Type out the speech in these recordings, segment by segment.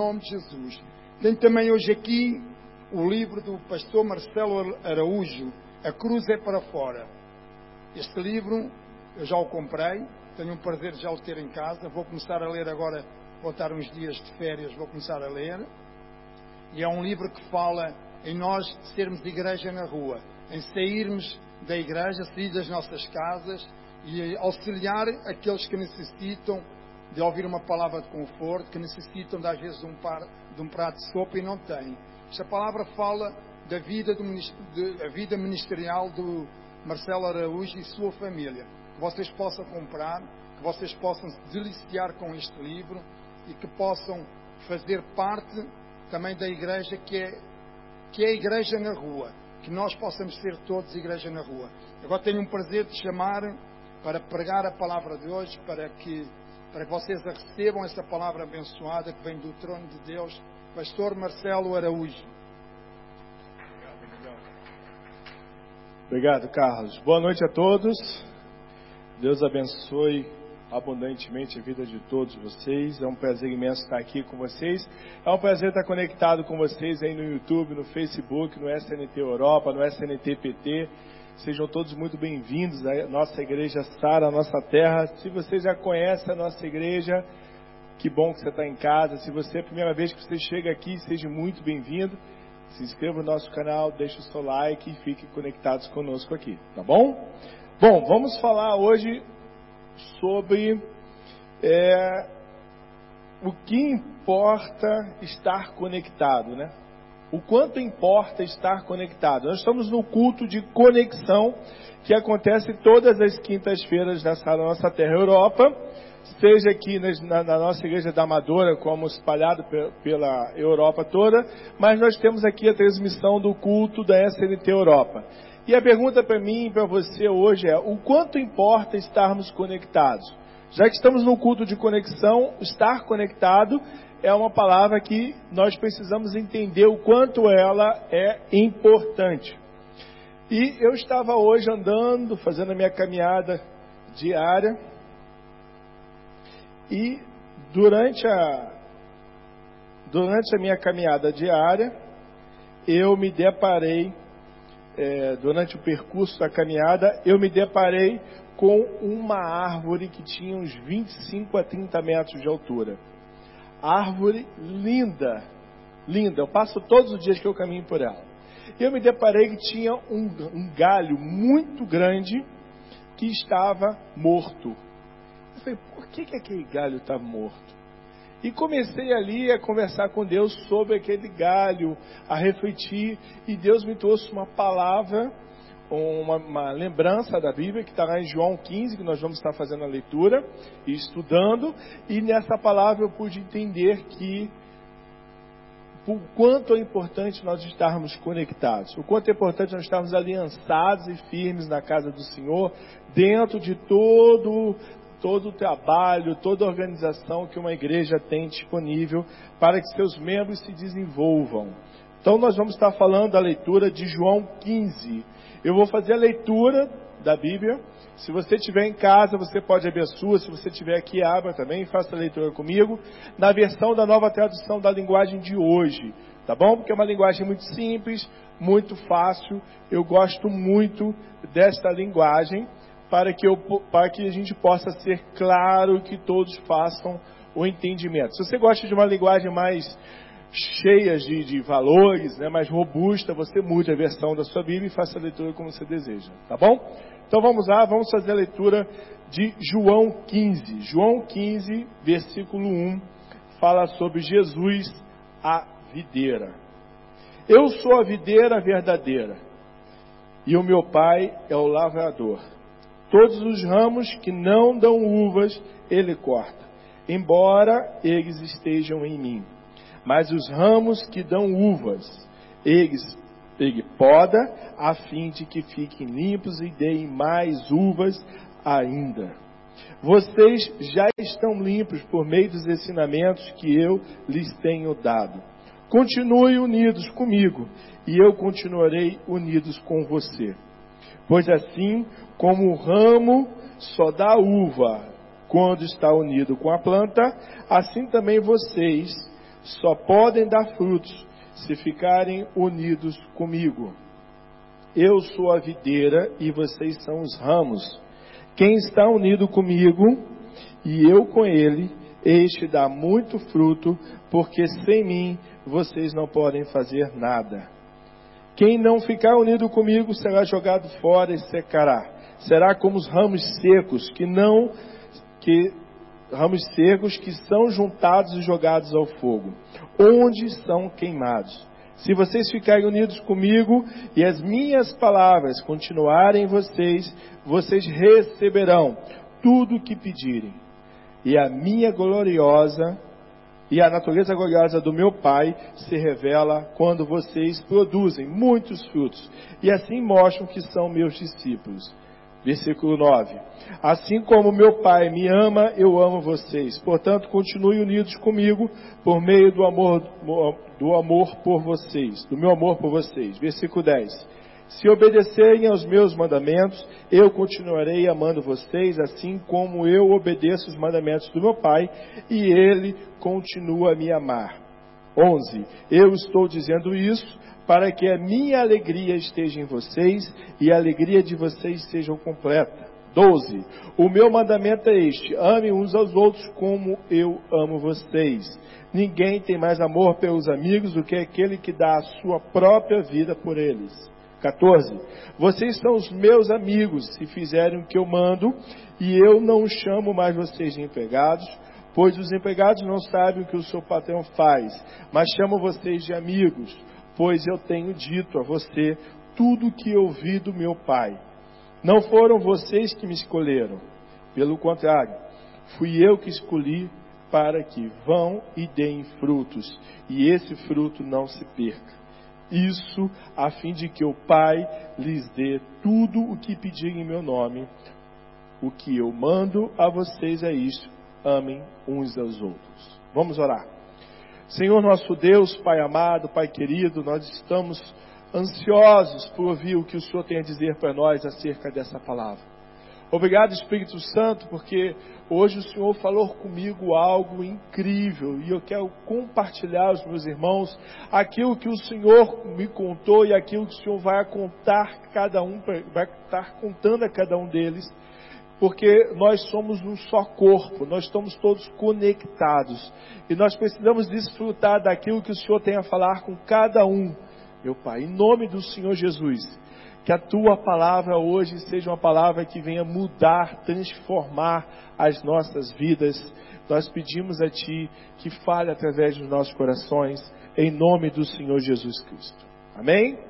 nome de Jesus. Tenho também hoje aqui o livro do pastor Marcelo Araújo, A Cruz é para Fora. Este livro eu já o comprei, tenho um prazer de já o ter em casa. Vou começar a ler agora, vou estar uns dias de férias, vou começar a ler. E é um livro que fala em nós sermos igreja na rua, em sairmos da igreja, sair das nossas casas e auxiliar aqueles que necessitam de ouvir uma palavra de conforto, que necessitam de, às vezes de um, par, de um prato de sopa e não têm. Esta palavra fala da vida, do, de, vida ministerial do Marcelo Araújo e sua família. Que vocês possam comprar, que vocês possam se deliciar com este livro e que possam fazer parte também da igreja que é, que é a igreja na rua. Que nós possamos ser todos igreja na rua. Agora tenho um prazer de chamar para pregar a palavra de hoje, para que, para que vocês recebam essa palavra abençoada que vem do trono de Deus, Pastor Marcelo Araújo. Obrigado, Carlos. Boa noite a todos. Deus abençoe abundantemente a vida de todos vocês. É um prazer imenso estar aqui com vocês. É um prazer estar conectado com vocês aí no YouTube, no Facebook, no SNT Europa, no SNT PT. Sejam todos muito bem-vindos à nossa igreja Sara, à nossa terra. Se você já conhece a nossa igreja, que bom que você está em casa. Se você é a primeira vez que você chega aqui, seja muito bem-vindo. Se inscreva no nosso canal, deixe o seu like e fique conectados conosco aqui, tá bom? Bom, vamos falar hoje sobre é, o que importa estar conectado, né? O quanto importa estar conectado. Nós estamos no culto de conexão que acontece todas as quintas-feiras nessa nossa terra Europa, seja aqui na, na, nossa igreja da Amadora, como espalhado pela Europa toda, mas nós temos aqui a transmissão do culto da SNT Europa. E a pergunta para mim e para você hoje é: o quanto importa estarmos conectados? Já que estamos no culto de conexão, estar conectado é uma palavra que nós precisamos entender o quanto ela é importante. E eu estava hoje andando, fazendo a minha caminhada diária, e durante a, durante a minha caminhada diária, eu me deparei é, durante o percurso da caminhada, eu me deparei com uma árvore que tinha uns 25 a 30 metros de altura. Árvore linda, linda. Eu passo todos os dias que eu caminho por ela. Eu me deparei que tinha um, um galho muito grande que estava morto. Eu falei, por que, que aquele galho está morto? E comecei ali a conversar com Deus sobre aquele galho, a refletir, e Deus me trouxe uma palavra, uma, uma lembrança da Bíblia, que está lá em João 15, que nós vamos estar fazendo a leitura e estudando, e nessa palavra eu pude entender que o quanto é importante nós estarmos conectados, o quanto é importante nós estarmos aliançados e firmes na casa do Senhor, dentro de todo todo o trabalho, toda a organização que uma igreja tem disponível para que seus membros se desenvolvam. Então nós vamos estar falando da leitura de João 15. Eu vou fazer a leitura da Bíblia. Se você estiver em casa, você pode abrir a sua. Se você estiver aqui, abra também, faça a leitura comigo. Na versão da nova tradução da linguagem de hoje. Tá bom? Porque é uma linguagem muito simples, muito fácil. Eu gosto muito desta linguagem para que, eu, para que a gente possa ser claro que todos façam o entendimento. Se você gosta de uma linguagem mais cheia de, de valores, né, mais robusta, você mude a versão da sua Bíblia e faça a leitura como você deseja, tá bom? Então vamos lá, vamos fazer a leitura de João 15. João 15, versículo 1, fala sobre Jesus, a videira. Eu sou a videira verdadeira, e o meu pai é o lavrador. Todos os ramos que não dão uvas, ele corta, embora eles estejam em mim. Mas os ramos que dão uvas, eles, ele poda, a fim de que fiquem limpos e deem mais uvas ainda. Vocês já estão limpos por meio dos ensinamentos que eu lhes tenho dado. Continue unidos comigo, e eu continuarei unidos com você. Pois assim como o ramo só dá uva quando está unido com a planta, assim também vocês só podem dar frutos se ficarem unidos comigo. Eu sou a videira e vocês são os ramos. Quem está unido comigo e eu com ele, este dá muito fruto, porque sem mim vocês não podem fazer nada. Quem não ficar unido comigo será jogado fora e secará. Será como os ramos secos que não que ramos secos que são juntados e jogados ao fogo, onde são queimados. Se vocês ficarem unidos comigo e as minhas palavras continuarem em vocês, vocês receberão tudo o que pedirem. E a minha gloriosa e a natureza gloriosa do meu Pai se revela quando vocês produzem muitos frutos e assim mostram que são meus discípulos. Versículo 9. Assim como meu Pai me ama, eu amo vocês. Portanto, continue unidos comigo por meio do amor, do amor por vocês, do meu amor por vocês. Versículo 10. Se obedecerem aos meus mandamentos, eu continuarei amando vocês, assim como eu obedeço os mandamentos do meu Pai, e ele continua a me amar. 11. Eu estou dizendo isso para que a minha alegria esteja em vocês e a alegria de vocês seja completa. 12. O meu mandamento é este: ame uns aos outros como eu amo vocês. Ninguém tem mais amor pelos amigos do que aquele que dá a sua própria vida por eles. 14. Vocês são os meus amigos se fizerem o que eu mando, e eu não chamo mais vocês de empregados, pois os empregados não sabem o que o seu patrão faz, mas chamo vocês de amigos pois eu tenho dito a você tudo o que ouvi do meu Pai. Não foram vocês que me escolheram, pelo contrário, fui eu que escolhi para que vão e deem frutos, e esse fruto não se perca. Isso a fim de que o Pai lhes dê tudo o que pedirem em meu nome. O que eu mando a vocês é isto: amem uns aos outros. Vamos orar. Senhor nosso Deus, Pai amado, Pai querido, nós estamos ansiosos por ouvir o que o Senhor tem a dizer para nós acerca dessa palavra. Obrigado, Espírito Santo, porque hoje o Senhor falou comigo algo incrível e eu quero compartilhar aos meus irmãos aquilo que o Senhor me contou e aquilo que o Senhor vai contar cada um, vai estar contando a cada um deles porque nós somos um só corpo, nós estamos todos conectados e nós precisamos desfrutar daquilo que o Senhor tem a falar com cada um, meu Pai, em nome do Senhor Jesus. Que a tua palavra hoje seja uma palavra que venha mudar, transformar as nossas vidas. Nós pedimos a Ti que fale através dos nossos corações, em nome do Senhor Jesus Cristo. Amém?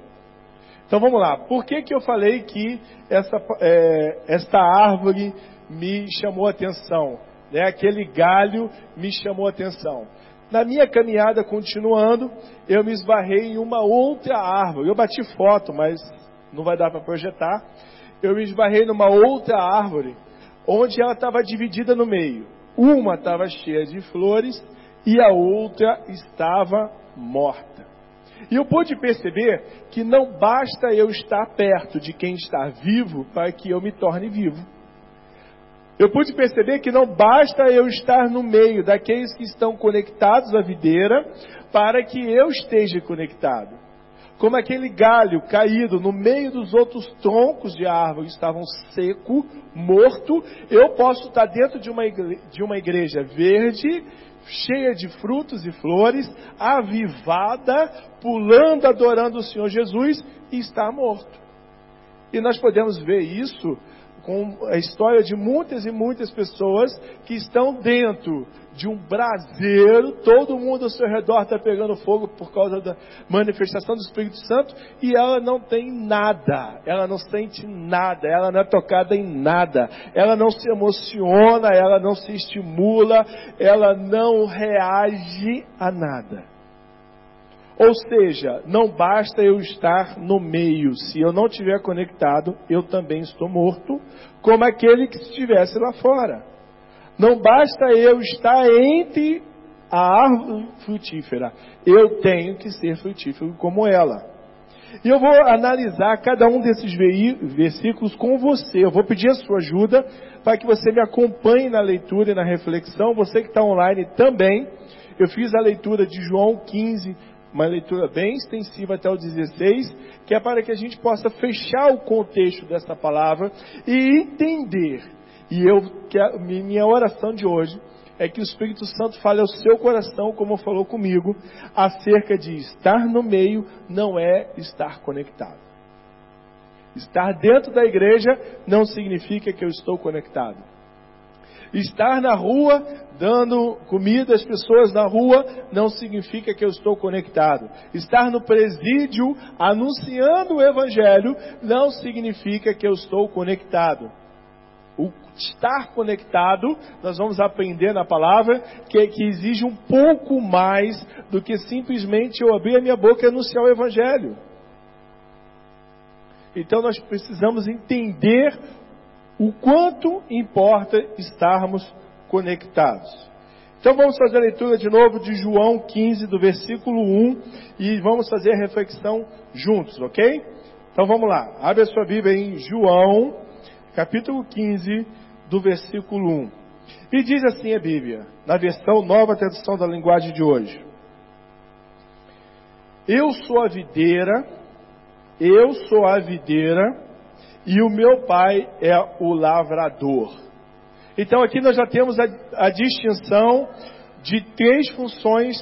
Então vamos lá. Por que, que eu falei que essa, é, esta árvore me chamou atenção? Né? Aquele galho me chamou atenção. Na minha caminhada continuando, eu me esbarrei em uma outra árvore. Eu bati foto, mas não vai dar para projetar. Eu me esbarrei numa outra árvore, onde ela estava dividida no meio. Uma estava cheia de flores e a outra estava morta. E eu pude perceber que não basta eu estar perto de quem está vivo para que eu me torne vivo. Eu pude perceber que não basta eu estar no meio daqueles que estão conectados à videira para que eu esteja conectado. Como aquele galho caído no meio dos outros troncos de árvore estavam seco, morto, eu posso estar dentro de uma igreja, de uma igreja verde, cheia de frutos e flores, avivada, pulando, adorando o Senhor Jesus e está morto. E nós podemos ver isso com a história de muitas e muitas pessoas que estão dentro de um braseiro, todo mundo ao seu redor está pegando fogo por causa da manifestação do Espírito Santo e ela não tem nada, ela não sente nada, ela não é tocada em nada, ela não se emociona, ela não se estimula, ela não reage a nada. Ou seja, não basta eu estar no meio, se eu não estiver conectado, eu também estou morto, como aquele que estivesse lá fora. Não basta eu estar entre a árvore frutífera, eu tenho que ser frutífero como ela. E eu vou analisar cada um desses versículos com você. Eu vou pedir a sua ajuda para que você me acompanhe na leitura e na reflexão. Você que está online também Eu fiz a leitura de João 15, uma leitura bem extensiva até o 16, que é para que a gente possa fechar o contexto dessa palavra e entender. E eu, minha oração de hoje é que o Espírito Santo fale ao seu coração, como falou comigo, acerca de estar no meio não é estar conectado. Estar dentro da igreja não significa que eu estou conectado. Estar na rua dando comida às pessoas na rua não significa que eu estou conectado. Estar no presídio anunciando o evangelho não significa que eu estou conectado. O estar conectado, nós vamos aprender na palavra que, que exige um pouco mais do que simplesmente eu abrir a minha boca e anunciar o Evangelho. Então nós precisamos entender o quanto importa estarmos conectados. Então vamos fazer a leitura de novo de João 15, do versículo 1, e vamos fazer a reflexão juntos, ok? Então vamos lá, abre a sua Bíblia em João, capítulo 15, do versículo 1. E diz assim a Bíblia, na versão nova tradução da linguagem de hoje: Eu sou a videira, eu sou a videira, e o meu pai é o lavrador. Então aqui nós já temos a, a distinção de três funções.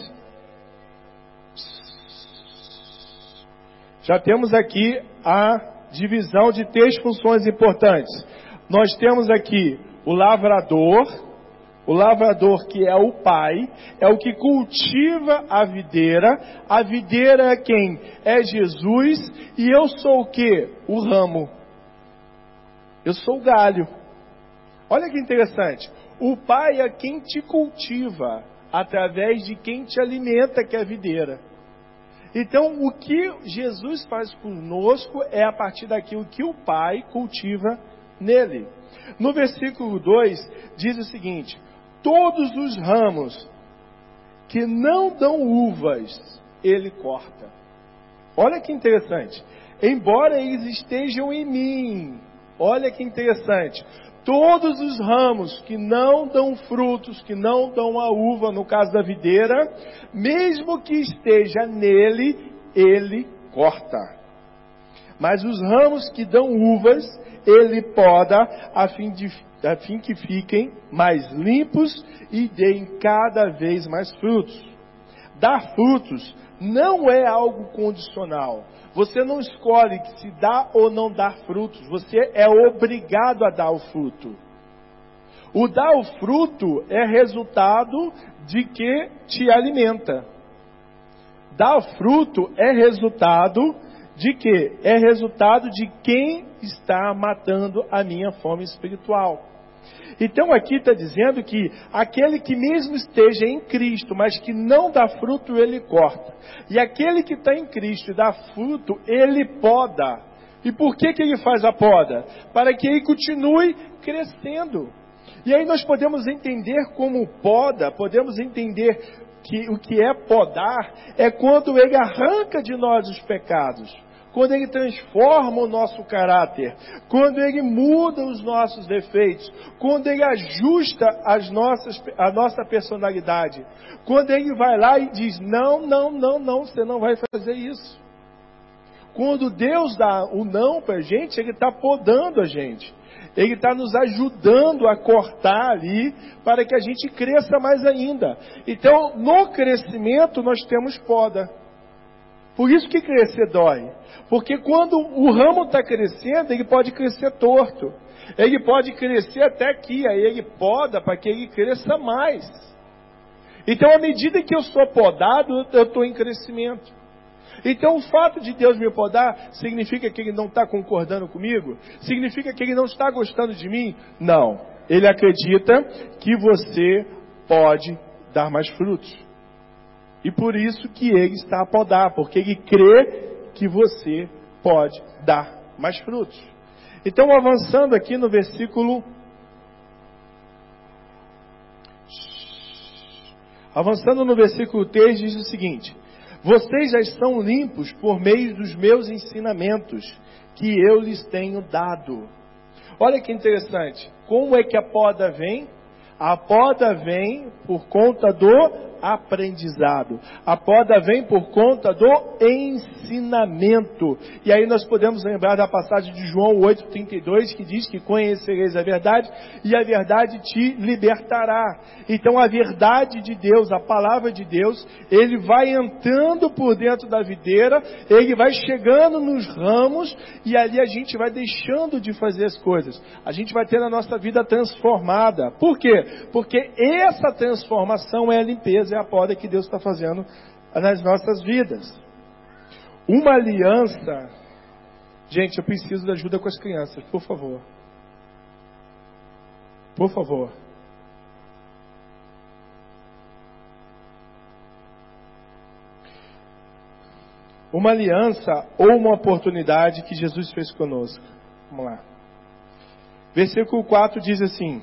Já temos aqui a divisão de três funções importantes. Nós temos aqui o lavrador, o lavrador que é o pai, é o que cultiva a videira. A videira é quem? É Jesus. E eu sou o que? O ramo. Eu sou o galho. Olha que interessante. O pai é quem te cultiva, através de quem te alimenta, que é a videira. Então, o que Jesus faz conosco é a partir daquilo que o pai cultiva nele. No versículo 2 diz o seguinte: Todos os ramos que não dão uvas, ele corta. Olha que interessante. Embora eles estejam em mim, olha que interessante. Todos os ramos que não dão frutos, que não dão a uva, no caso da videira, mesmo que esteja nele, ele corta. Mas os ramos que dão uvas, ele poda a fim, de, a fim que fiquem mais limpos e deem cada vez mais frutos. Dar frutos não é algo condicional. Você não escolhe se dá ou não dar frutos. Você é obrigado a dar o fruto. O dar o fruto é resultado de que te alimenta. Dar fruto é resultado de que? É resultado de quem está matando a minha fome espiritual. Então aqui está dizendo que aquele que mesmo esteja em Cristo, mas que não dá fruto, ele corta. E aquele que está em Cristo e dá fruto, ele poda. E por que, que ele faz a poda? Para que ele continue crescendo. E aí nós podemos entender como poda, podemos entender que o que é podar é quando ele arranca de nós os pecados quando Ele transforma o nosso caráter, quando Ele muda os nossos defeitos, quando Ele ajusta as nossas, a nossa personalidade, quando Ele vai lá e diz: não, não, não, não, você não vai fazer isso. Quando Deus dá o não para a gente, Ele está podando a gente. Ele está nos ajudando a cortar ali para que a gente cresça mais ainda. Então, no crescimento, nós temos poda. Por isso que crescer dói. Porque quando o ramo está crescendo, ele pode crescer torto. Ele pode crescer até aqui, aí ele poda para que ele cresça mais. Então, à medida que eu sou podado, eu estou em crescimento. Então, o fato de Deus me podar significa que Ele não está concordando comigo? Significa que Ele não está gostando de mim? Não. Ele acredita que você pode dar mais frutos. E por isso que ele está a podar, porque ele crê que você pode dar mais frutos. Então, avançando aqui no versículo. Avançando no versículo 3, diz o seguinte: Vocês já estão limpos por meio dos meus ensinamentos que eu lhes tenho dado. Olha que interessante. Como é que a poda vem? A poda vem por conta do aprendizado. A poda vem por conta do ensinamento. E aí nós podemos lembrar da passagem de João 8,32 que diz que conhecereis a verdade e a verdade te libertará. Então a verdade de Deus, a palavra de Deus, ele vai entrando por dentro da videira, ele vai chegando nos ramos e ali a gente vai deixando de fazer as coisas. A gente vai ter a nossa vida transformada. Por quê? Porque essa transformação é a limpeza é a poda que Deus está fazendo nas nossas vidas. Uma aliança. Gente, eu preciso de ajuda com as crianças, por favor. Por favor. Uma aliança ou uma oportunidade que Jesus fez conosco. Vamos lá. Versículo 4 diz assim: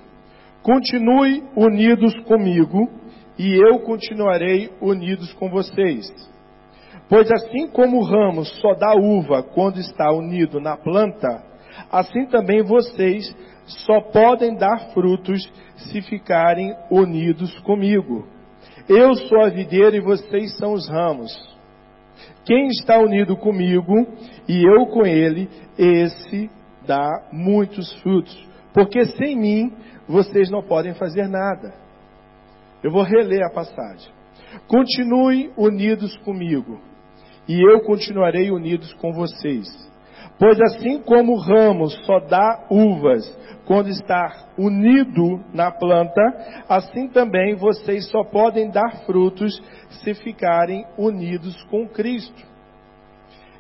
Continue unidos comigo e eu continuarei unidos com vocês. Pois assim como o ramo só dá uva quando está unido na planta, assim também vocês só podem dar frutos se ficarem unidos comigo. Eu sou a videira e vocês são os ramos. Quem está unido comigo e eu com ele, esse dá muitos frutos. Porque sem mim vocês não podem fazer nada. Eu vou reler a passagem. Continue unidos comigo, e eu continuarei unidos com vocês. Pois assim como o ramo só dá uvas quando está unido na planta, assim também vocês só podem dar frutos se ficarem unidos com Cristo.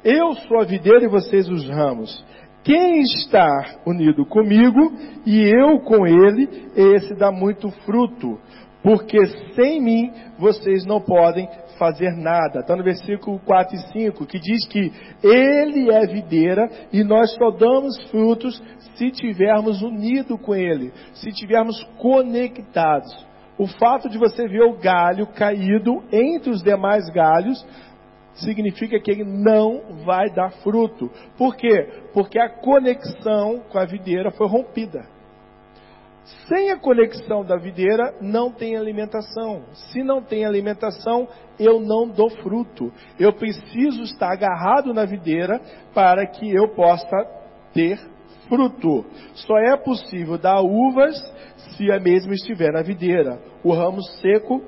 Eu sou a videira e vocês os ramos. Quem está unido comigo e eu com ele, esse dá muito fruto, porque sem mim vocês não podem fazer nada. Está no versículo 4 e 5, que diz que Ele é videira e nós só damos frutos se tivermos unido com Ele, se tivermos conectados. O fato de você ver o galho caído entre os demais galhos significa que ele não vai dar fruto. Por quê? Porque a conexão com a videira foi rompida. Sem a conexão da videira, não tem alimentação. Se não tem alimentação, eu não dou fruto. Eu preciso estar agarrado na videira para que eu possa ter fruto. Só é possível dar uvas se a mesma estiver na videira. O ramo seco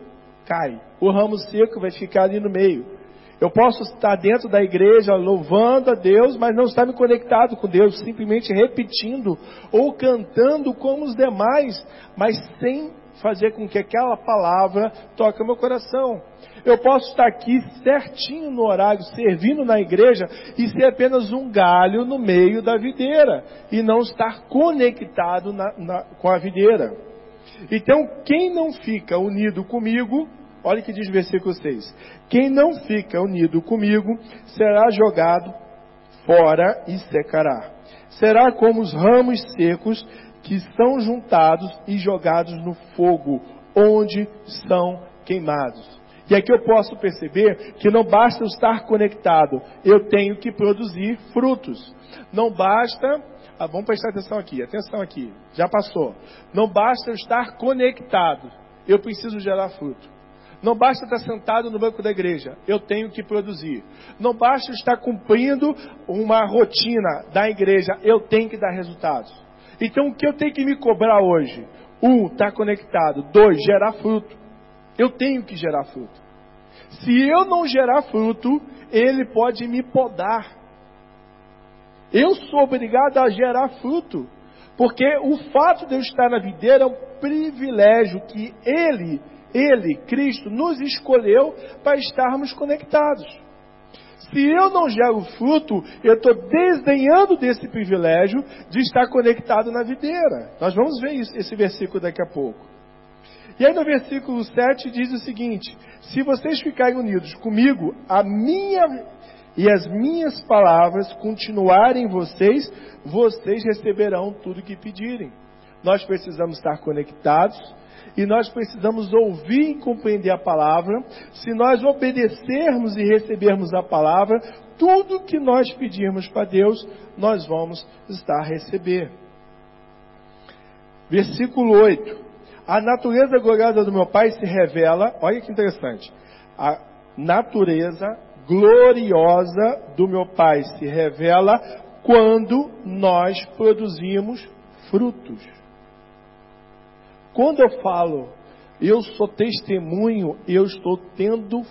cai. O ramo seco vai ficar ali no meio. Eu posso estar dentro da igreja louvando a Deus, mas não estar me conectado com Deus, simplesmente repetindo ou cantando como os demais, mas sem fazer com que aquela palavra toque o meu coração. Eu posso estar aqui certinho no horário, servindo na igreja e ser apenas um galho no meio da videira e não estar conectado na, na, com a videira. Então, quem não fica unido comigo, Olha que diz o versículo 6. Quem não fica unido comigo será jogado fora e secará. Será como os ramos secos que são juntados e jogados no fogo, onde são queimados. E aqui eu posso perceber que não basta eu estar conectado, eu tenho que produzir frutos. Não basta, ah, vamos prestar atenção aqui, atenção aqui, já passou. Não basta eu estar conectado, eu preciso gerar fruto. Não basta estar sentado no banco da igreja, eu tenho que produzir. Não basta estar cumprindo uma rotina da igreja, eu tenho que dar resultados. Então o que eu tenho que me cobrar hoje? Um, estar conectado. Dois, gerar fruto. Eu tenho que gerar fruto. Se eu não gerar fruto, ele pode me podar. Eu sou obrigado a gerar fruto. Porque o fato de eu estar na videira é um privilégio que ele ele, Cristo, nos escolheu para estarmos conectados. Se eu não gero fruto, eu estou desdenhando desse privilégio de estar conectado na videira. Nós vamos ver isso, esse versículo daqui a pouco. E aí no versículo 7 diz o seguinte: Se vocês ficarem unidos comigo, a minha e as minhas palavras continuarem em vocês, vocês receberão tudo que pedirem. Nós precisamos estar conectados, e nós precisamos ouvir e compreender a palavra. Se nós obedecermos e recebermos a palavra, tudo que nós pedirmos para Deus, nós vamos estar a receber. Versículo 8. A natureza gloriosa do meu Pai se revela, olha que interessante. A natureza gloriosa do meu Pai se revela quando nós produzimos frutos. Quando eu falo, eu sou testemunho, eu estou tendo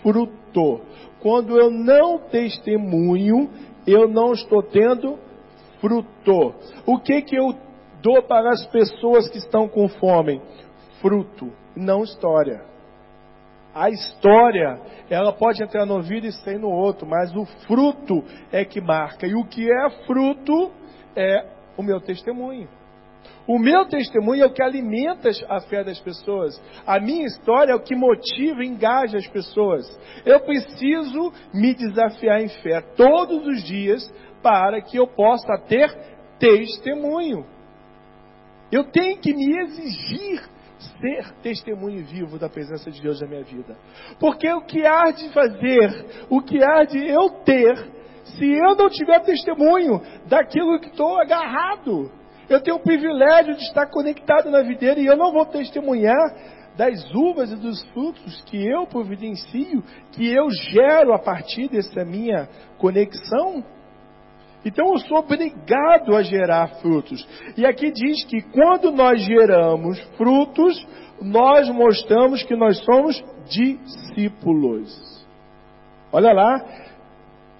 fruto. Quando eu não testemunho, eu não estou tendo fruto. O que que eu dou para as pessoas que estão com fome? Fruto, não história. A história, ela pode entrar no ouvido e sair no outro, mas o fruto é que marca. E o que é fruto é o meu testemunho. O meu testemunho é o que alimenta a fé das pessoas. A minha história é o que motiva e engaja as pessoas. Eu preciso me desafiar em fé todos os dias para que eu possa ter testemunho. Eu tenho que me exigir ser testemunho vivo da presença de Deus na minha vida. Porque o que há de fazer, o que há de eu ter, se eu não tiver testemunho daquilo que estou agarrado, eu tenho o privilégio de estar conectado na videira e eu não vou testemunhar das uvas e dos frutos que eu providencio, que eu gero a partir dessa minha conexão. Então eu sou obrigado a gerar frutos. E aqui diz que quando nós geramos frutos, nós mostramos que nós somos discípulos. Olha lá,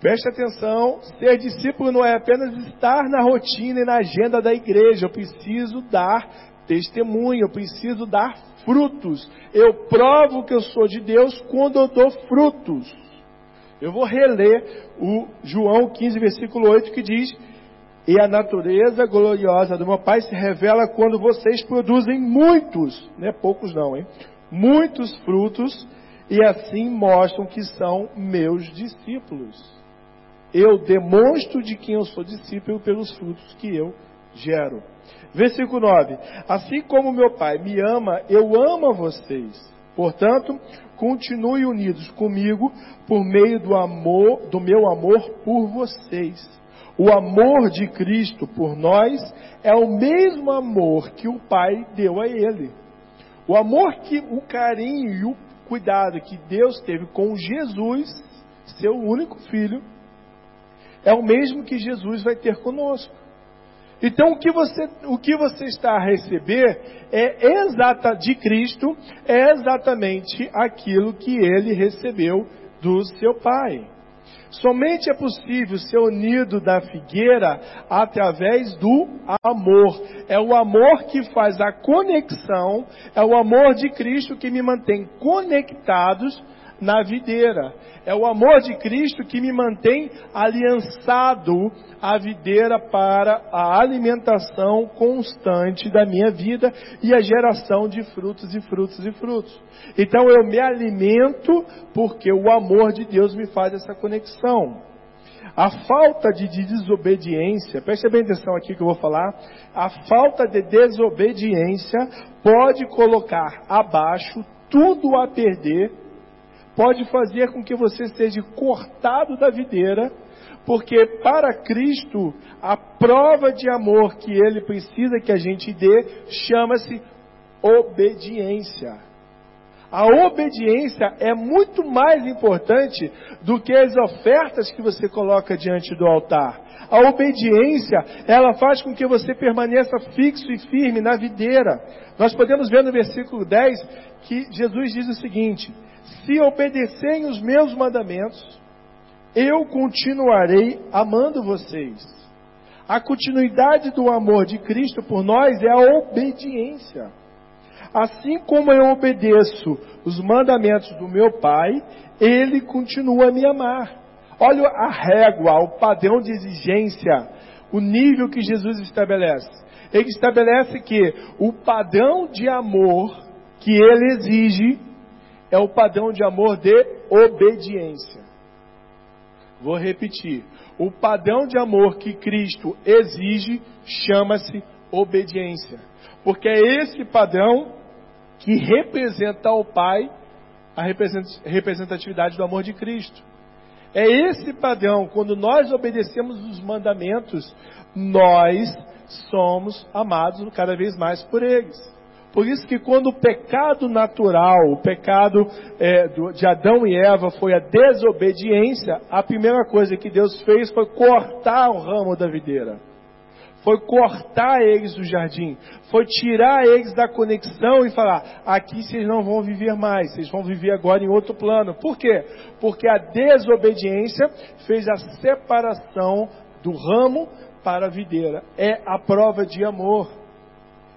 preste atenção: ser discípulo não é apenas estar na rotina e na agenda da igreja. Eu preciso dar testemunho, eu preciso dar frutos. Eu provo que eu sou de Deus quando eu dou frutos. Eu vou reler o João 15, versículo 8, que diz: E a natureza gloriosa do meu Pai se revela quando vocês produzem muitos, não é poucos não, hein? Muitos frutos, e assim mostram que são meus discípulos. Eu demonstro de quem eu sou discípulo pelos frutos que eu gero. Versículo 9: Assim como meu Pai me ama, eu amo a vocês. Portanto, continue unidos comigo por meio do amor, do meu amor por vocês. O amor de Cristo por nós é o mesmo amor que o Pai deu a ele. O amor que o carinho e o cuidado que Deus teve com Jesus, seu único filho, é o mesmo que Jesus vai ter conosco. Então o que você, o que você está a receber é exata de Cristo é exatamente aquilo que ele recebeu do seu Pai. Somente é possível ser unido da figueira através do amor. É o amor que faz a conexão, é o amor de Cristo que me mantém conectados na videira. É o amor de Cristo que me mantém aliançado à videira para a alimentação constante da minha vida e a geração de frutos e frutos e frutos. Então eu me alimento porque o amor de Deus me faz essa conexão. A falta de desobediência, preste bem atenção aqui que eu vou falar, a falta de desobediência pode colocar abaixo tudo a perder pode fazer com que você seja cortado da videira, porque para Cristo a prova de amor que Ele precisa que a gente dê chama-se obediência. A obediência é muito mais importante do que as ofertas que você coloca diante do altar. A obediência, ela faz com que você permaneça fixo e firme na videira. Nós podemos ver no versículo 10 que Jesus diz o seguinte: se obedecerem os meus mandamentos, eu continuarei amando vocês. A continuidade do amor de Cristo por nós é a obediência. Assim como eu obedeço os mandamentos do meu Pai, Ele continua a me amar. Olha a régua, o padrão de exigência, o nível que Jesus estabelece. Ele estabelece que o padrão de amor que Ele exige é o padrão de amor de obediência. Vou repetir. O padrão de amor que Cristo exige chama-se obediência. Porque é esse padrão que representa ao Pai a representatividade do amor de Cristo. É esse padrão, quando nós obedecemos os mandamentos, nós somos amados cada vez mais por eles. Por isso que quando o pecado natural, o pecado é, de Adão e Eva foi a desobediência, a primeira coisa que Deus fez foi cortar o ramo da videira. Foi cortar eles do jardim. Foi tirar eles da conexão e falar: aqui vocês não vão viver mais, vocês vão viver agora em outro plano. Por quê? Porque a desobediência fez a separação do ramo para a videira. É a prova de amor.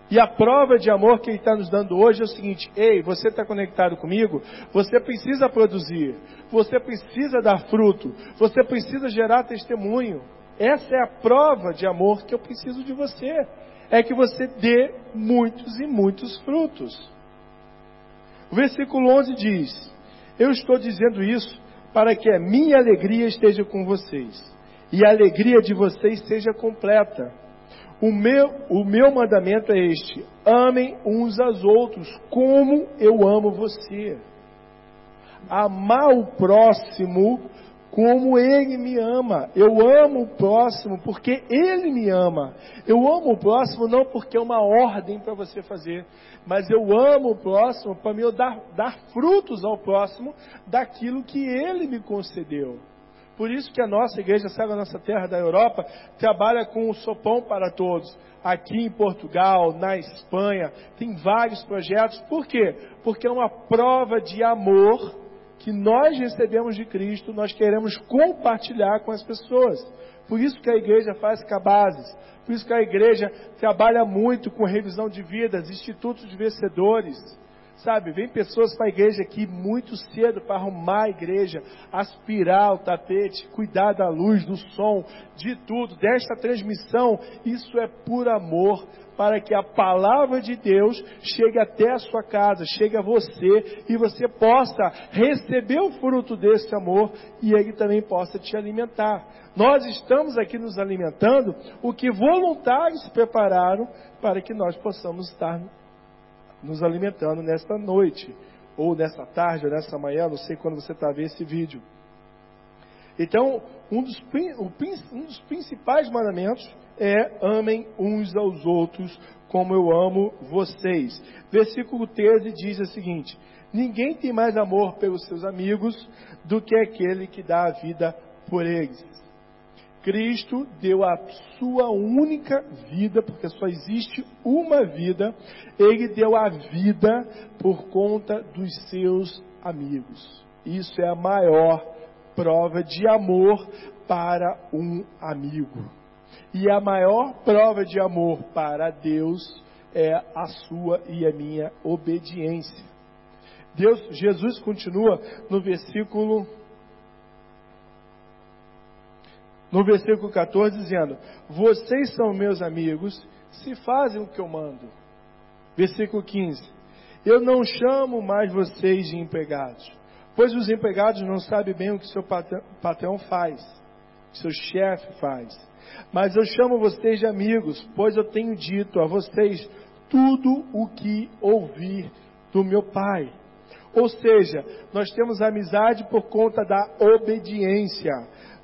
E a prova de amor que Ele está nos dando hoje é o seguinte: ei, você está conectado comigo? Você precisa produzir, você precisa dar fruto, você precisa gerar testemunho. Essa é a prova de amor que eu preciso de você. É que você dê muitos e muitos frutos. O versículo 11 diz: Eu estou dizendo isso para que a minha alegria esteja com vocês e a alegria de vocês seja completa. O meu, o meu mandamento é este: amem uns aos outros, como eu amo você. Amar o próximo como ele me ama. Eu amo o próximo porque ele me ama. Eu amo o próximo não porque é uma ordem para você fazer, mas eu amo o próximo para me dar, dar frutos ao próximo daquilo que ele me concedeu. Por isso que a nossa igreja, Cega a Nossa Terra da Europa, trabalha com o Sopão para Todos. Aqui em Portugal, na Espanha, tem vários projetos. Por quê? Porque é uma prova de amor que nós recebemos de Cristo, nós queremos compartilhar com as pessoas. Por isso que a igreja faz cabazes. Por isso que a igreja trabalha muito com revisão de vidas, institutos de vencedores. Sabe, vem pessoas para a igreja aqui muito cedo para arrumar a igreja, aspirar o tapete, cuidar da luz, do som, de tudo, desta transmissão. Isso é por amor, para que a palavra de Deus chegue até a sua casa, chegue a você e você possa receber o fruto desse amor e ele também possa te alimentar. Nós estamos aqui nos alimentando o que voluntários prepararam para que nós possamos estar nos alimentando nesta noite, ou nessa tarde, ou nessa manhã, não sei quando você está vendo esse vídeo. Então, um dos, um dos principais mandamentos é amem uns aos outros como eu amo vocês. Versículo 13 diz o seguinte: Ninguém tem mais amor pelos seus amigos do que aquele que dá a vida por eles. Cristo deu a sua única vida, porque só existe uma vida, ele deu a vida por conta dos seus amigos. Isso é a maior prova de amor para um amigo. E a maior prova de amor para Deus é a sua e a minha obediência. Deus, Jesus continua no versículo no versículo 14, dizendo: Vocês são meus amigos se fazem o que eu mando. Versículo 15: Eu não chamo mais vocês de empregados, pois os empregados não sabem bem o que seu patrão faz, o seu chefe faz. Mas eu chamo vocês de amigos, pois eu tenho dito a vocês tudo o que ouvir do meu Pai. Ou seja, nós temos amizade por conta da obediência.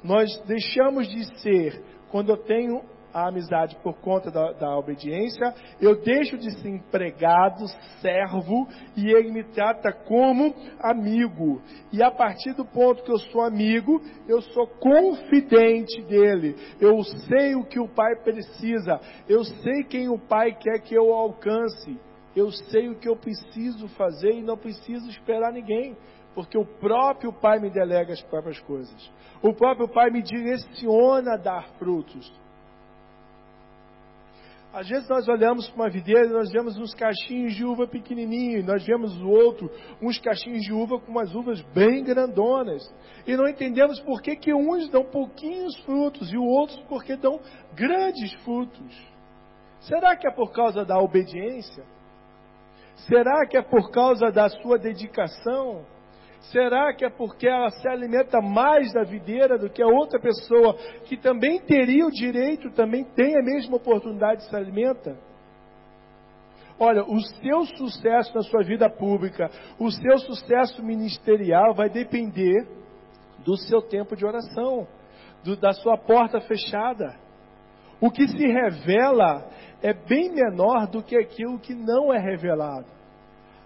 Nós deixamos de ser, quando eu tenho a amizade por conta da, da, obediência, eu deixo de ser empregado, servo, e ele me trata como amigo. E a partir do ponto que eu sou amigo, eu sou confidente dele. Eu sei o que o pai precisa, eu sei quem o pai quer que eu alcance. Eu sei o que eu preciso fazer e não preciso esperar ninguém porque o próprio Pai me delega as próprias coisas. O próprio Pai me direciona a dar frutos. Às vezes nós olhamos para uma videira e nós vemos uns cachinhos de uva pequenininhos, nós vemos o outro, uns cachinhos de uva com umas uvas bem grandonas. E não entendemos por que, que uns dão pouquinhos frutos e os outros porque dão grandes frutos. Será que é por causa da obediência? Será que é por causa da sua dedicação? Será que é porque ela se alimenta mais da videira do que a outra pessoa que também teria o direito, também tem a mesma oportunidade de se alimenta? Olha, o seu sucesso na sua vida pública, o seu sucesso ministerial vai depender do seu tempo de oração, do, da sua porta fechada. O que se revela é bem menor do que aquilo que não é revelado.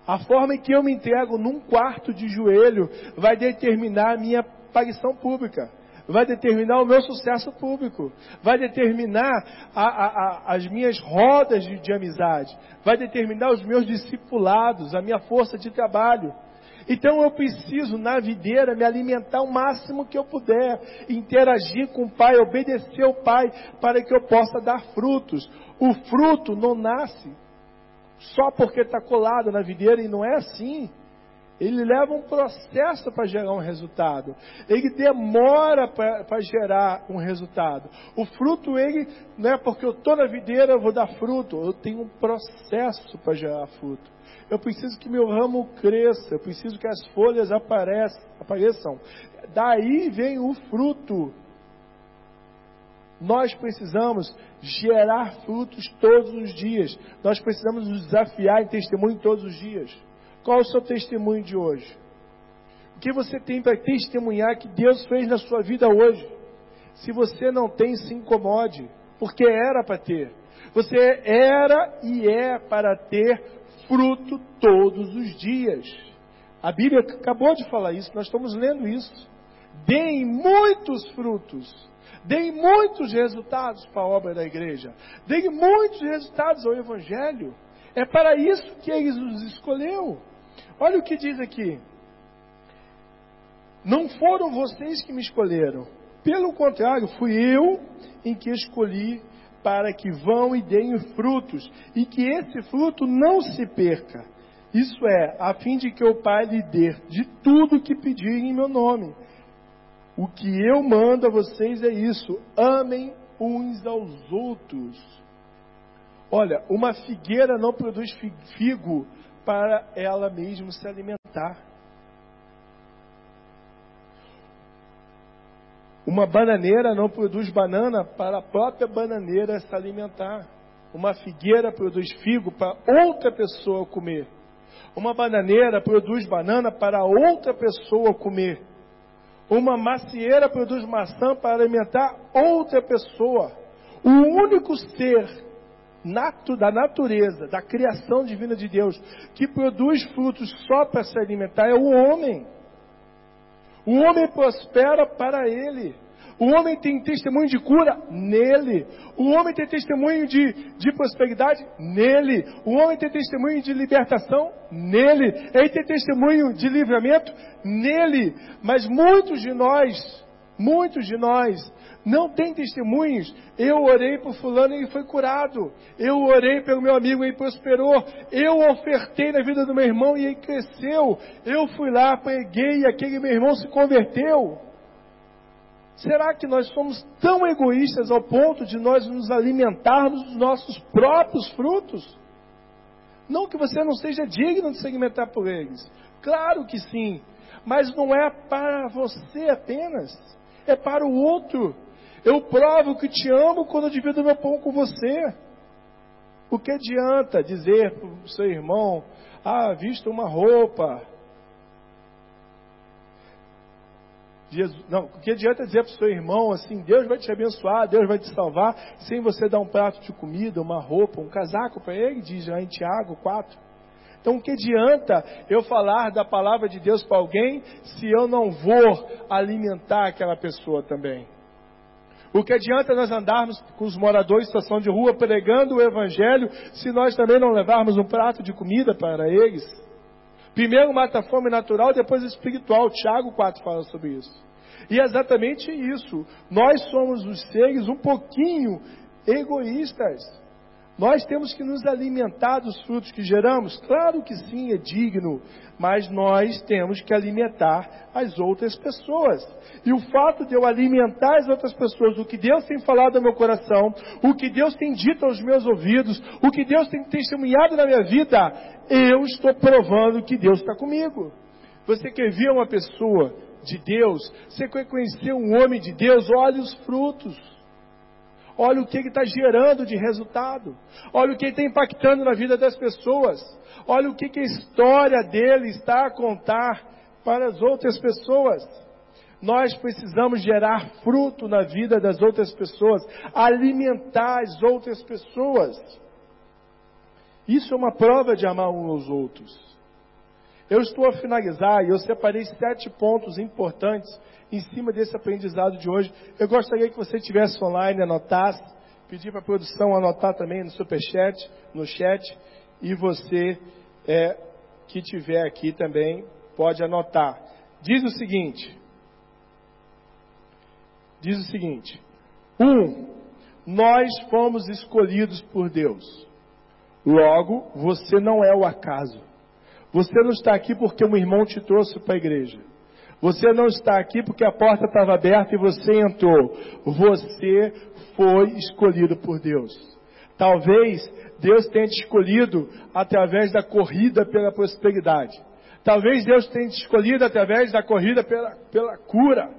A forma em que eu me entrego num quarto de joelho vai determinar a minha aparição pública, vai determinar o meu sucesso público, vai determinar a, a, a, as minhas rodas de, de amizade, vai determinar os meus discipulados, a minha força de trabalho. Então eu preciso, na videira, me alimentar o máximo que eu puder, interagir com o Pai, obedecer ao Pai, para que eu possa dar frutos. O fruto não nasce só porque está colado na videira e não é assim. Ele leva um processo para gerar um resultado. Ele demora para gerar um resultado. O fruto, ele não é porque eu estou na videira, eu vou dar fruto. Eu tenho um processo para gerar fruto. Eu preciso que meu ramo cresça. Eu preciso que as folhas apareçam. Daí vem o fruto. Nós precisamos gerar frutos todos os dias. Nós precisamos nos desafiar em testemunho todos os dias. Qual é o seu testemunho de hoje? O que você tem para testemunhar que Deus fez na sua vida hoje? Se você não tem, se incomode, porque era para ter. Você era e é para ter fruto todos os dias. A Bíblia acabou de falar isso, nós estamos lendo isso. Deem muitos frutos Deem muitos resultados para a obra da igreja. Deem muitos resultados ao Evangelho. É para isso que ele nos escolheu. Olha o que diz aqui. Não foram vocês que me escolheram. Pelo contrário, fui eu em que escolhi para que vão e deem frutos, e que esse fruto não se perca. Isso é, a fim de que o Pai lhe dê de tudo que pedirem em meu nome. O que eu mando a vocês é isso: amem uns aos outros. Olha, uma figueira não produz figo para ela mesma se alimentar. Uma bananeira não produz banana para a própria bananeira se alimentar. Uma figueira produz figo para outra pessoa comer. Uma bananeira produz banana para outra pessoa comer. Uma macieira produz maçã para alimentar outra pessoa. O único ser nato, da natureza, da criação divina de Deus, que produz frutos só para se alimentar é o homem. O homem prospera para ele. O homem tem testemunho de cura nele. O homem tem testemunho de, de prosperidade nele. O homem tem testemunho de libertação nele. Ele tem testemunho de livramento nele. Mas muitos de nós, muitos de nós, não tem testemunhos. Eu orei por fulano e ele foi curado. Eu orei pelo meu amigo e ele prosperou. Eu ofertei na vida do meu irmão e ele cresceu. Eu fui lá, preguei e aquele meu irmão se converteu. Será que nós somos tão egoístas ao ponto de nós nos alimentarmos dos nossos próprios frutos? Não que você não seja digno de se alimentar por eles. Claro que sim. Mas não é para você apenas. É para o outro. Eu provo que te amo quando eu divido meu pão com você. O que adianta dizer para o seu irmão, ah, vista uma roupa, Jesus, não, o que adianta dizer para o seu irmão assim, Deus vai te abençoar, Deus vai te salvar, sem você dar um prato de comida, uma roupa, um casaco para ele, diz lá em Tiago 4. Então, o que adianta eu falar da palavra de Deus para alguém se eu não vou alimentar aquela pessoa também? O que adianta nós andarmos com os moradores de situação de rua pregando o Evangelho se nós também não levarmos um prato de comida para eles? Primeiro mata a fome natural, depois espiritual. Tiago 4 fala sobre isso. E é exatamente isso. Nós somos os seres um pouquinho egoístas. Nós temos que nos alimentar dos frutos que geramos? Claro que sim, é digno, mas nós temos que alimentar as outras pessoas. E o fato de eu alimentar as outras pessoas, o que Deus tem falado ao meu coração, o que Deus tem dito aos meus ouvidos, o que Deus tem testemunhado na minha vida, eu estou provando que Deus está comigo. Você quer ver uma pessoa de Deus, você quer conhecer um homem de Deus, olhe os frutos. Olha o que está gerando de resultado. Olha o que está impactando na vida das pessoas. Olha o que, que a história dele está a contar para as outras pessoas. Nós precisamos gerar fruto na vida das outras pessoas, alimentar as outras pessoas. Isso é uma prova de amar uns aos outros. Eu estou a finalizar e eu separei sete pontos importantes em cima desse aprendizado de hoje. Eu gostaria que você tivesse online, anotasse, pedir para a produção anotar também no superchat, no chat, e você é, que tiver aqui também pode anotar. Diz o seguinte: diz o seguinte: um, nós fomos escolhidos por Deus. Logo, você não é o acaso. Você não está aqui porque um irmão te trouxe para a igreja. Você não está aqui porque a porta estava aberta e você entrou. Você foi escolhido por Deus. Talvez Deus tenha te escolhido através da corrida pela prosperidade. Talvez Deus tenha te escolhido através da corrida pela, pela cura.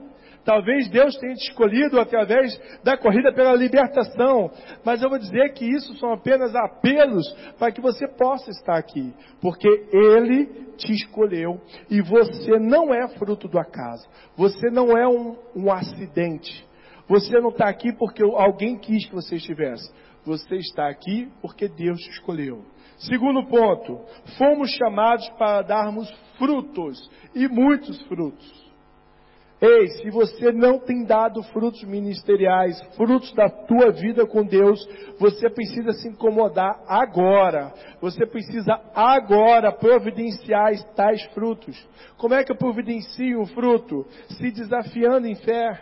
Talvez Deus tenha te escolhido através da corrida pela libertação, mas eu vou dizer que isso são apenas apelos para que você possa estar aqui, porque Ele te escolheu e você não é fruto do acaso, você não é um, um acidente, você não está aqui porque alguém quis que você estivesse, você está aqui porque Deus te escolheu. Segundo ponto, fomos chamados para darmos frutos e muitos frutos. Ei, se você não tem dado frutos ministeriais, frutos da tua vida com Deus, você precisa se incomodar agora. Você precisa agora providenciar tais frutos. Como é que eu providencio um fruto? Se desafiando em fé.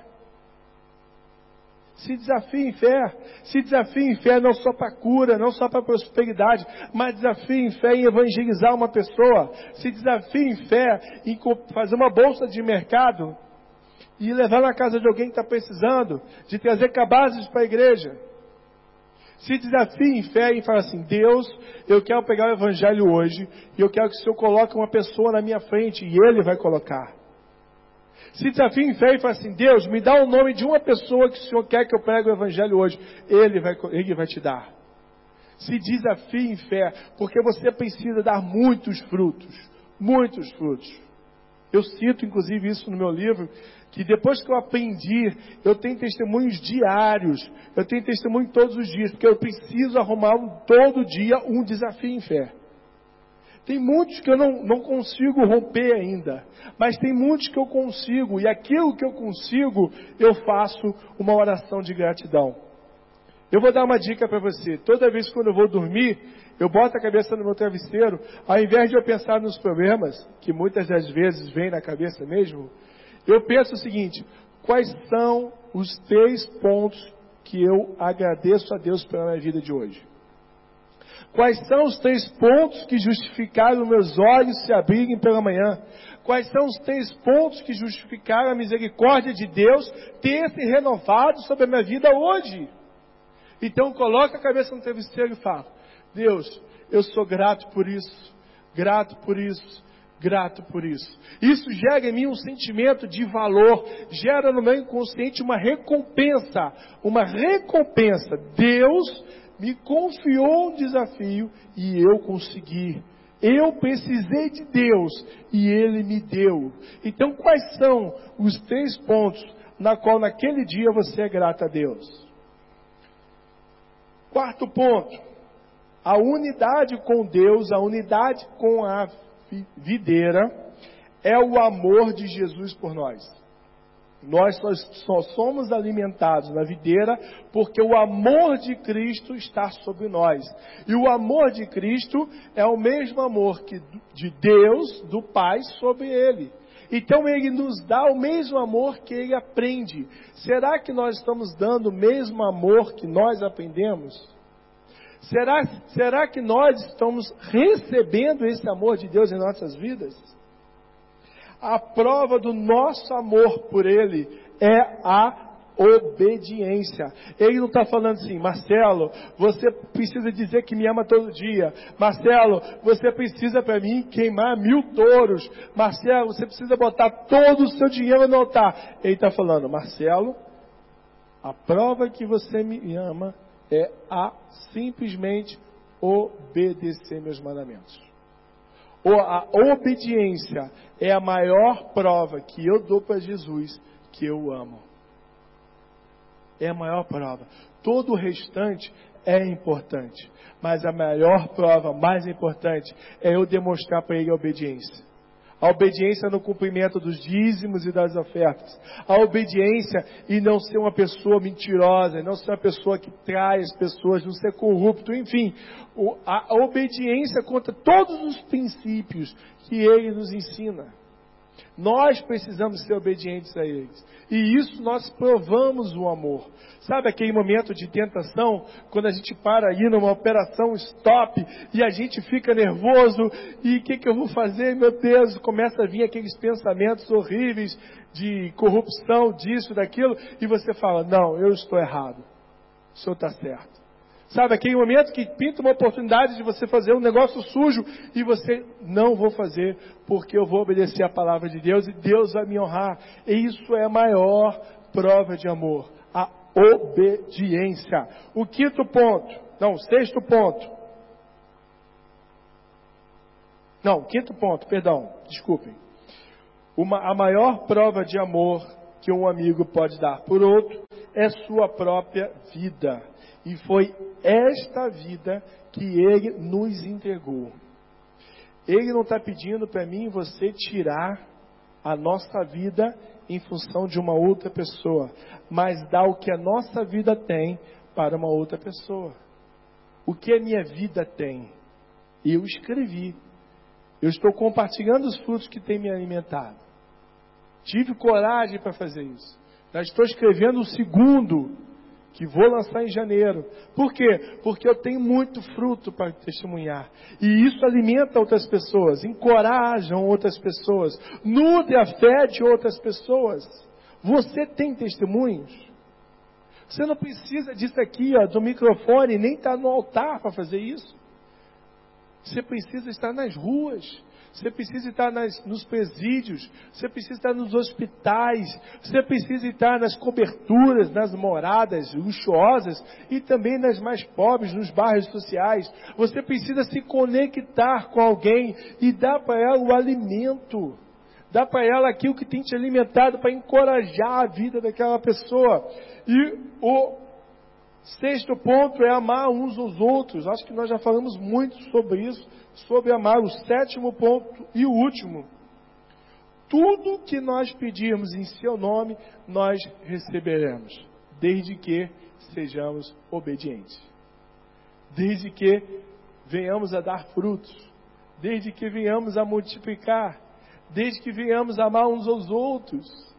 Se desafie em fé. Se desafie em fé não só para cura, não só para prosperidade, mas desafie em fé em evangelizar uma pessoa. Se desafie em fé em fazer uma bolsa de mercado e levar na casa de alguém que está precisando, de trazer cabazes para a igreja. Se desafie em fé e fala assim: Deus, eu quero pegar o evangelho hoje e eu quero que o Senhor coloque uma pessoa na minha frente e Ele vai colocar. Se desafie em fé e fala assim: Deus, me dá o nome de uma pessoa que o Senhor quer que eu pregue o evangelho hoje. Ele vai, ele vai te dar. Se desafie em fé, porque você precisa dar muitos frutos. Muitos frutos. Eu cito, inclusive, isso no meu livro, que depois que eu aprendi, eu tenho testemunhos diários, eu tenho testemunho todos os dias, porque eu preciso arrumar um, todo dia um desafio em fé. Tem muitos que eu não, não consigo romper ainda, mas tem muitos que eu consigo, e aquilo que eu consigo, eu faço uma oração de gratidão. Eu vou dar uma dica para você. Toda vez que quando eu vou dormir, eu boto a cabeça no meu travesseiro, ao invés de eu pensar nos problemas, que muitas das vezes vêm na cabeça mesmo, eu penso o seguinte: quais são os três pontos que eu agradeço a Deus pela minha vida de hoje? Quais são os três pontos que justificaram meus olhos se abrirem pela manhã? Quais são os três pontos que justificaram a misericórdia de Deus ter se renovado sobre a minha vida hoje? Então coloca a cabeça no travesseiro e fala: Deus, eu sou grato por isso, grato por isso, grato por isso. Isso gera em mim um sentimento de valor, gera no meu inconsciente uma recompensa, uma recompensa. Deus me confiou um desafio e eu consegui. Eu precisei de Deus e Ele me deu. Então, quais são os três pontos na qual naquele dia você é grato a Deus? Quarto ponto, a unidade com Deus, a unidade com a videira é o amor de Jesus por nós. Nós só somos alimentados na videira porque o amor de Cristo está sobre nós. E o amor de Cristo é o mesmo amor que de Deus, do Pai, sobre ele. Então ele nos dá o mesmo amor que ele aprende. Será que nós estamos dando o mesmo amor que nós aprendemos? Será, será que nós estamos recebendo esse amor de Deus em nossas vidas? A prova do nosso amor por Ele é a obediência. Ele não está falando assim, Marcelo, você precisa dizer que me ama todo dia. Marcelo, você precisa para mim queimar mil touros. Marcelo, você precisa botar todo o seu dinheiro no altar. Ele está falando, Marcelo, a prova que você me ama é a simplesmente obedecer meus mandamentos. ou a obediência é a maior prova que eu dou para Jesus que eu amo. É a maior prova. Todo o restante é importante, mas a maior prova, mais importante, é eu demonstrar para ele a obediência. A obediência no cumprimento dos dízimos e das ofertas. A obediência e não ser uma pessoa mentirosa, não ser uma pessoa que trai as pessoas, não ser corrupto, enfim. A obediência contra todos os princípios que ele nos ensina. Nós precisamos ser obedientes a eles. E isso nós provamos o amor. Sabe aquele momento de tentação, quando a gente para aí numa operação stop e a gente fica nervoso e o que, que eu vou fazer? Meu Deus, começa a vir aqueles pensamentos horríveis de corrupção, disso, daquilo, e você fala: Não, eu estou errado. O senhor está certo. Sabe, aquele momento que pinta uma oportunidade de você fazer um negócio sujo e você não vou fazer porque eu vou obedecer a palavra de Deus e Deus vai me honrar. E isso é a maior prova de amor, a obediência. O quinto ponto, não, o sexto ponto. Não, quinto ponto, perdão, desculpem. Uma, a maior prova de amor que um amigo pode dar por outro é sua própria vida. E foi esta vida que Ele nos entregou. Ele não está pedindo para mim e você tirar a nossa vida em função de uma outra pessoa, mas dá o que a nossa vida tem para uma outra pessoa. O que a minha vida tem? Eu escrevi. Eu estou compartilhando os frutos que tem me alimentado. Tive coragem para fazer isso. Já estou escrevendo o segundo que vou lançar em janeiro. Por quê? Porque eu tenho muito fruto para testemunhar. E isso alimenta outras pessoas, encoraja outras pessoas, nutre a fé de outras pessoas. Você tem testemunhos? Você não precisa disso aqui, ó, do microfone, nem estar tá no altar para fazer isso. Você precisa estar nas ruas. Você precisa estar nas, nos presídios, você precisa estar nos hospitais, você precisa estar nas coberturas, nas moradas luxuosas e também nas mais pobres, nos bairros sociais. Você precisa se conectar com alguém e dar para ela o alimento. Dá para ela aquilo que tem te alimentado para encorajar a vida daquela pessoa. E o Sexto ponto é amar uns aos outros. Acho que nós já falamos muito sobre isso, sobre amar. O sétimo ponto e o último. Tudo que nós pedirmos em seu nome, nós receberemos, desde que sejamos obedientes. Desde que venhamos a dar frutos, desde que venhamos a multiplicar, desde que venhamos a amar uns aos outros.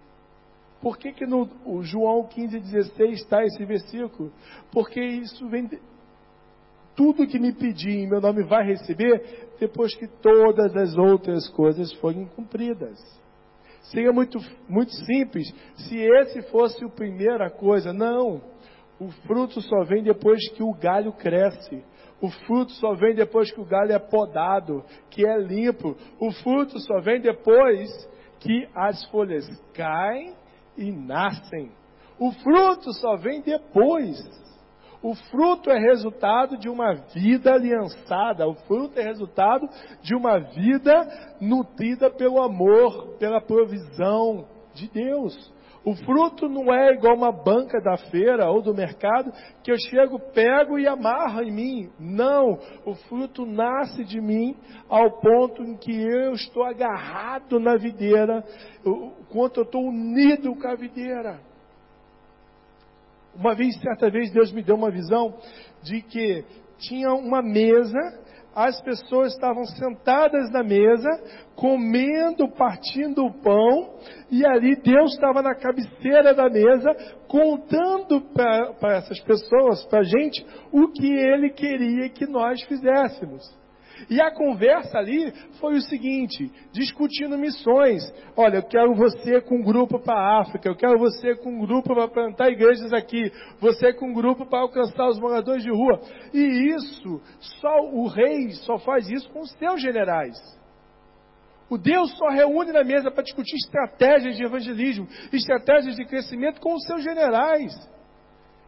Por que, que no João 15,16 está esse versículo? Porque isso vem. De, tudo que me pedir em meu nome vai receber depois que todas as outras coisas forem cumpridas. Seria muito, muito simples se esse fosse a primeira coisa. Não. O fruto só vem depois que o galho cresce. O fruto só vem depois que o galho é podado, que é limpo. O fruto só vem depois que as folhas caem e nascem. O fruto só vem depois. O fruto é resultado de uma vida aliançada. O fruto é resultado de uma vida nutrida pelo amor, pela provisão de Deus. O fruto não é igual uma banca da feira ou do mercado que eu chego, pego e amarro em mim. Não, o fruto nasce de mim ao ponto em que eu estou agarrado na videira, quanto eu estou unido com a videira. Uma vez, certa vez, Deus me deu uma visão de que tinha uma mesa as pessoas estavam sentadas na mesa, comendo, partindo o pão, e ali Deus estava na cabeceira da mesa, contando para essas pessoas, para a gente, o que Ele queria que nós fizéssemos. E a conversa ali foi o seguinte, discutindo missões. Olha, eu quero você com um grupo para a África, eu quero você com um grupo para plantar igrejas aqui, você com um grupo para alcançar os moradores de rua. E isso, só o rei só faz isso com os seus generais. O Deus só reúne na mesa para discutir estratégias de evangelismo, estratégias de crescimento com os seus generais.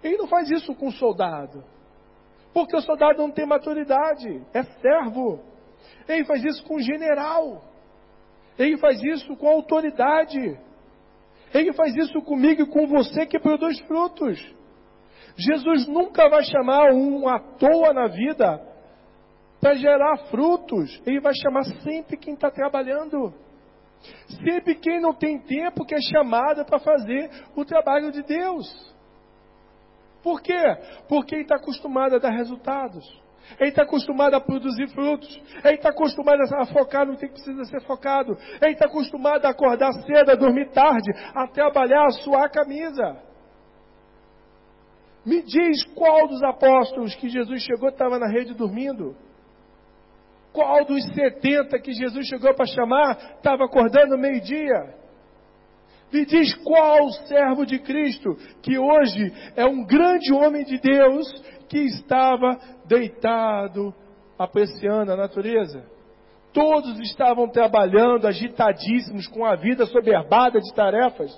Ele não faz isso com o soldado. Porque o soldado não tem maturidade, é servo. Ele faz isso com general. Ele faz isso com autoridade. Ele faz isso comigo e com você que produz frutos. Jesus nunca vai chamar um à toa na vida para gerar frutos. Ele vai chamar sempre quem está trabalhando. Sempre quem não tem tempo que é chamado para fazer o trabalho de Deus. Por quê? Porque ele está acostumado a dar resultados. Ele está acostumado a produzir frutos. Ele está acostumado a focar no que precisa ser focado. Ele está acostumado a acordar cedo, a dormir tarde, a trabalhar, a suar a camisa. Me diz qual dos apóstolos que Jesus chegou estava na rede dormindo? Qual dos 70 que Jesus chegou para chamar estava acordando meio-dia? Me diz qual servo de Cristo que hoje é um grande homem de Deus que estava deitado apreciando a natureza. Todos estavam trabalhando, agitadíssimos, com a vida soberbada de tarefas.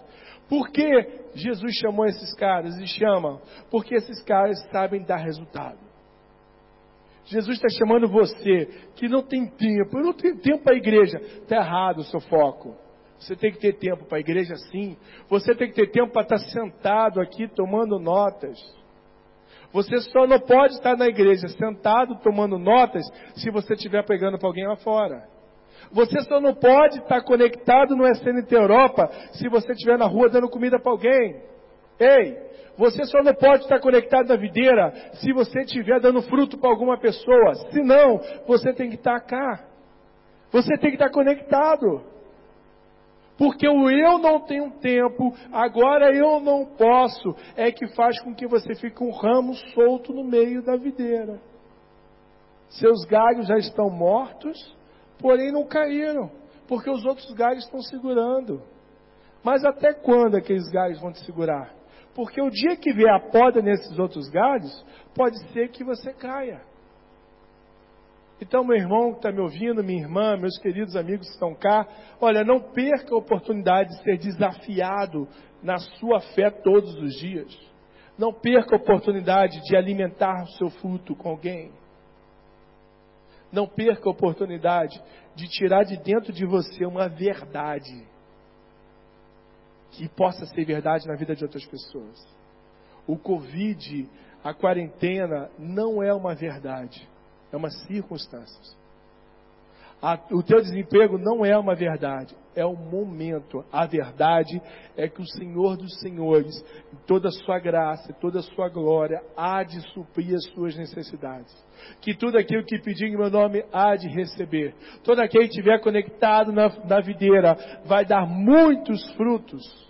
Por que Jesus chamou esses caras? E chama porque esses caras sabem dar resultado. Jesus está chamando você que não tem tempo, eu não tenho tempo para a igreja. Está errado o seu foco. Você tem que ter tempo para a igreja sim. Você tem que ter tempo para estar sentado aqui tomando notas. Você só não pode estar na igreja sentado tomando notas se você estiver pegando para alguém lá fora. Você só não pode estar conectado no SNT Europa se você estiver na rua dando comida para alguém. Ei, você só não pode estar conectado na videira se você estiver dando fruto para alguma pessoa. Se não, você tem que estar cá. Você tem que estar conectado. Porque o eu não tenho tempo, agora eu não posso, é que faz com que você fique um ramo solto no meio da videira. Seus galhos já estão mortos, porém não caíram, porque os outros galhos estão segurando. Mas até quando aqueles galhos vão te segurar? Porque o dia que vier a poda nesses outros galhos, pode ser que você caia. Então, meu irmão que está me ouvindo, minha irmã, meus queridos amigos que estão cá, olha, não perca a oportunidade de ser desafiado na sua fé todos os dias. Não perca a oportunidade de alimentar o seu fruto com alguém. Não perca a oportunidade de tirar de dentro de você uma verdade que possa ser verdade na vida de outras pessoas. O Covid, a quarentena, não é uma verdade é uma circunstância. A, o teu desemprego não é uma verdade, é um momento. A verdade é que o Senhor dos Senhores, em toda a sua graça, toda a sua glória, há de suprir as suas necessidades. Que tudo aquilo que pedir em meu nome há de receber. Todo aquele que estiver conectado na, na videira vai dar muitos frutos.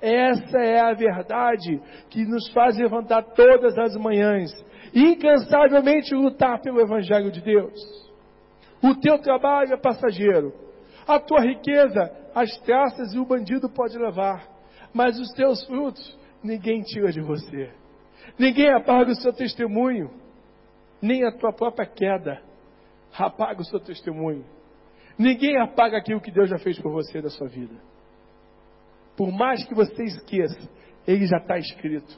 Essa é a verdade que nos faz levantar todas as manhãs incansavelmente lutar pelo Evangelho de Deus. O teu trabalho é passageiro. A tua riqueza, as traças e o bandido pode levar. Mas os teus frutos, ninguém tira de você. Ninguém apaga o seu testemunho. Nem a tua própria queda apaga o seu testemunho. Ninguém apaga aquilo que Deus já fez por você da sua vida. Por mais que você esqueça, ele já está escrito.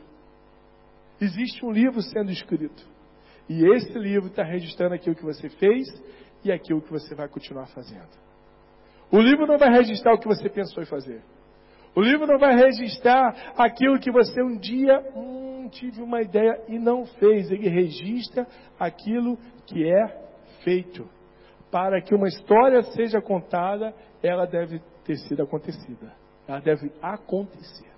Existe um livro sendo escrito. E esse livro está registrando aquilo que você fez e aquilo que você vai continuar fazendo. O livro não vai registrar o que você pensou em fazer. O livro não vai registrar aquilo que você um dia hum, tive uma ideia e não fez. Ele registra aquilo que é feito. Para que uma história seja contada, ela deve ter sido acontecida. Ela deve acontecer.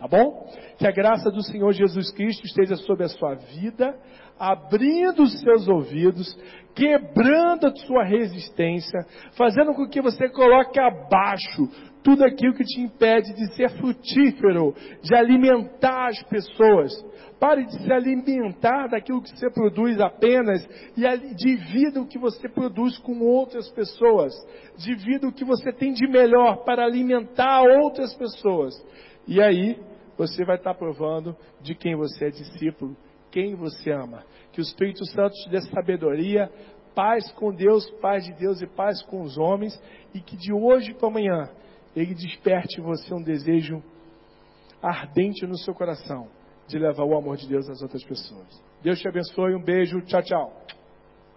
Tá bom? Que a graça do Senhor Jesus Cristo esteja sobre a sua vida, abrindo os seus ouvidos, quebrando a sua resistência, fazendo com que você coloque abaixo tudo aquilo que te impede de ser frutífero, de alimentar as pessoas. Pare de se alimentar daquilo que você produz apenas e divida o que você produz com outras pessoas. Divida o que você tem de melhor para alimentar outras pessoas. E aí, você vai estar provando de quem você é discípulo, quem você ama. Que o Espírito Santo te dê sabedoria, paz com Deus, paz de Deus e paz com os homens, e que de hoje para amanhã ele desperte em você um desejo ardente no seu coração de levar o amor de Deus às outras pessoas. Deus te abençoe, um beijo, tchau, tchau.